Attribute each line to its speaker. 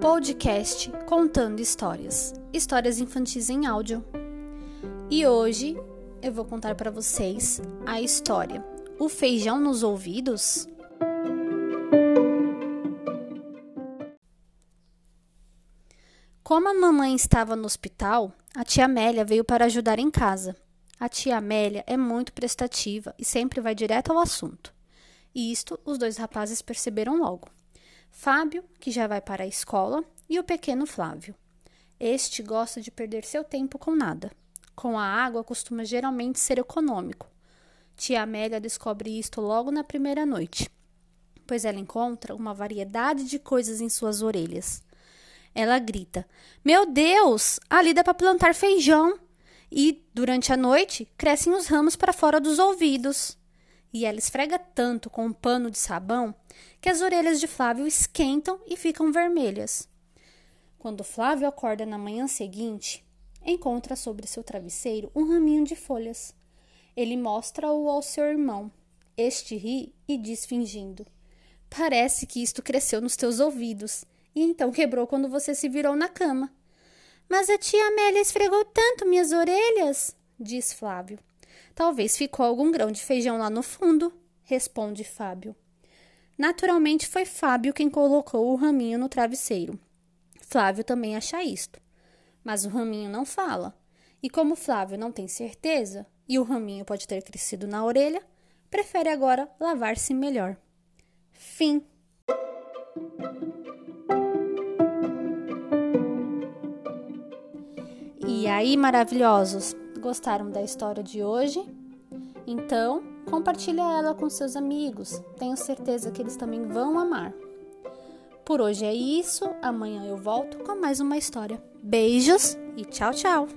Speaker 1: Podcast Contando Histórias. Histórias infantis em áudio. E hoje eu vou contar para vocês a história O feijão nos ouvidos. Como a mamãe estava no hospital, a tia Amélia veio para ajudar em casa. A tia Amélia é muito prestativa e sempre vai direto ao assunto. E isto os dois rapazes perceberam logo. Fábio, que já vai para a escola, e o pequeno Flávio. Este gosta de perder seu tempo com nada. Com a água costuma geralmente ser econômico. Tia Amélia descobre isto logo na primeira noite, pois ela encontra uma variedade de coisas em suas orelhas. Ela grita: Meu Deus, ali dá para plantar feijão! E, durante a noite, crescem os ramos para fora dos ouvidos e ela esfrega tanto com um pano de sabão que as orelhas de Flávio esquentam e ficam vermelhas. Quando Flávio acorda na manhã seguinte, encontra sobre seu travesseiro um raminho de folhas. Ele mostra-o ao seu irmão. Este ri e diz fingindo: Parece que isto cresceu nos teus ouvidos e então quebrou quando você se virou na cama. Mas a tia Amélia esfregou tanto minhas orelhas, diz Flávio. Talvez ficou algum grão de feijão lá no fundo, responde Fábio. Naturalmente foi Fábio quem colocou o raminho no travesseiro. Flávio também acha isto. Mas o raminho não fala. E como Flávio não tem certeza, e o raminho pode ter crescido na orelha, prefere agora lavar-se melhor. Fim. E aí, maravilhosos? Gostaram da história de hoje? Então, compartilhe ela com seus amigos. Tenho certeza que eles também vão amar. Por hoje é isso. Amanhã eu volto com mais uma história. Beijos e tchau, tchau.